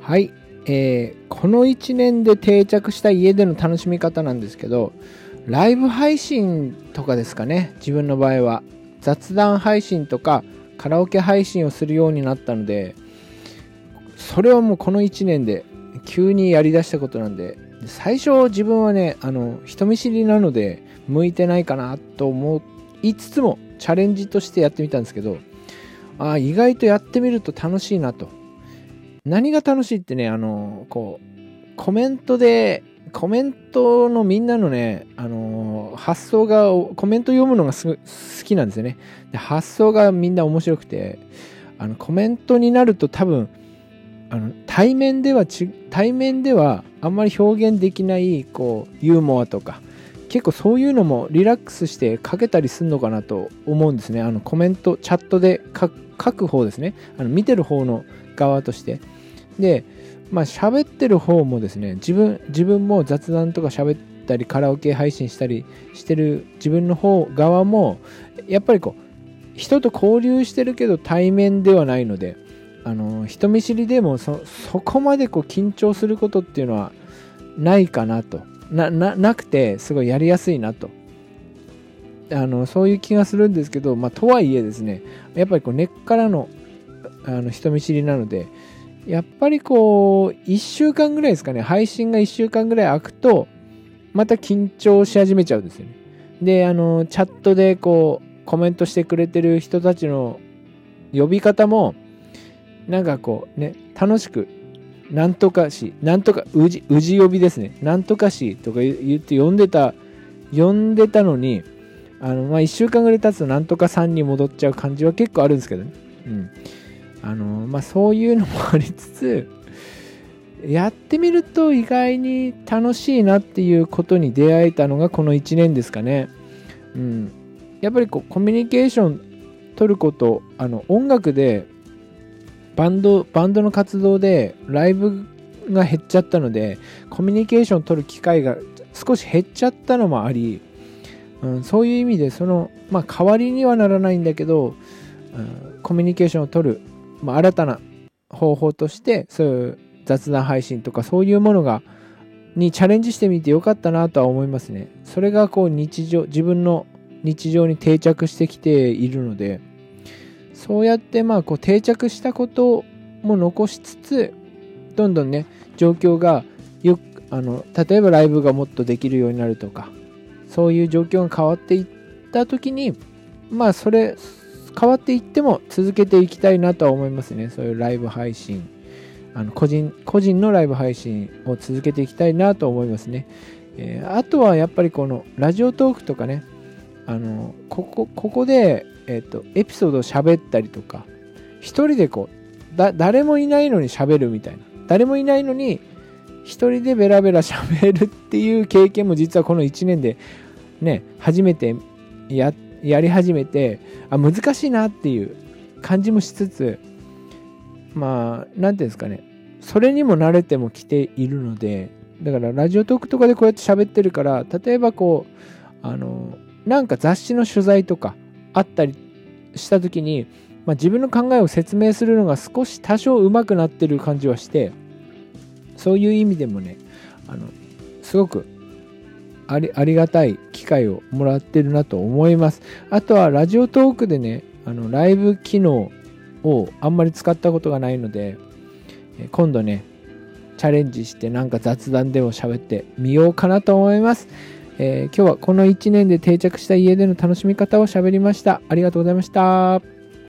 はい、えー、この1年で定着した家での楽しみ方なんですけどライブ配信とかですかね。自分の場合は。雑談配信とかカラオケ配信をするようになったのでそれはもうこの1年で急にやりだしたことなんで最初自分はねあの人見知りなので向いてないかなと思いつつもチャレンジとしてやってみたんですけどあ意外とやってみると楽しいなと。何が楽しいってねあのこうコメントでコメントのみんなのね、あの、発想が、コメント読むのが好きなんですよねで。発想がみんな面白くて、あの、コメントになると多分、あの、対面では、対面ではあんまり表現できない、こう、ユーモアとか、結構そういうのもリラックスして書けたりするのかなと思うんですね。あの、コメント、チャットで書く方ですね。あの、見てる方の側として。で、まあ喋ってる方もですね自分自分も雑談とか喋ったりカラオケ配信したりしてる自分の方側もやっぱりこう人と交流してるけど対面ではないのであの人見知りでもそこまでこう緊張することっていうのはないかなとななくてすごいやりやすいなとあのそういう気がするんですけど、まあ、とはいえですねやっぱりこう根っからのあの人見知りなのでやっぱりこう、1週間ぐらいですかね、配信が1週間ぐらい空くと、また緊張し始めちゃうんですよね。で、あの、チャットでこう、コメントしてくれてる人たちの呼び方も、なんかこうね、楽しく、なんとかし、なんとか、うじ、うじ呼びですね。なんとかしとか言って呼んでた、呼んでたのに、あの、まあ、1週間ぐらい経つとなんとかさんに戻っちゃう感じは結構あるんですけどね。うん。あのまあ、そういうのもありつつやってみると意外に楽しいなっていうことに出会えたのがこの1年ですかね。うん、やっぱりこうコミュニケーション取ることあの音楽でバンドバンドの活動でライブが減っちゃったのでコミュニケーションを取る機会が少し減っちゃったのもあり、うん、そういう意味でその、まあ、代わりにはならないんだけど、うん、コミュニケーションを取るまあ、新たな方法としてそういう雑談配信とかそういうものがにチャレンジしてみてよかったなとは思いますね。それがこう日常自分の日常に定着してきているのでそうやってまあこう定着したことも残しつつどんどんね状況がよあの例えばライブがもっとできるようになるとかそういう状況が変わっていった時にまあそれ変わっていっても続けていきたいなとは思いますね。そういうライブ配信。あの個人個人のライブ配信を続けていきたいなと思いますね。えー、あとはやっぱりこのラジオトークとかね、あのここここで、えーと、エピソードを喋ったりとか、一人でこうだ、誰もいないのに喋るみたいな。誰もいないのに、一人でベラベラ喋るっていう経験も実はこの1年でね、初めてや、やり始めてあ難しいなっていう感じもしつつまあ何て言うんですかねそれにも慣れてもきているのでだからラジオトークとかでこうやって喋ってるから例えばこうあのなんか雑誌の取材とかあったりした時に、まあ、自分の考えを説明するのが少し多少上手くなってる感じはしてそういう意味でもねあのすごくありありがたい機会をもらってるなと思います。あとはラジオトークでね、あのライブ機能をあんまり使ったことがないので、今度ね、チャレンジしてなんか雑談でも喋ってみようかなと思います。えー、今日はこの1年で定着した家での楽しみ方を喋りました。ありがとうございました。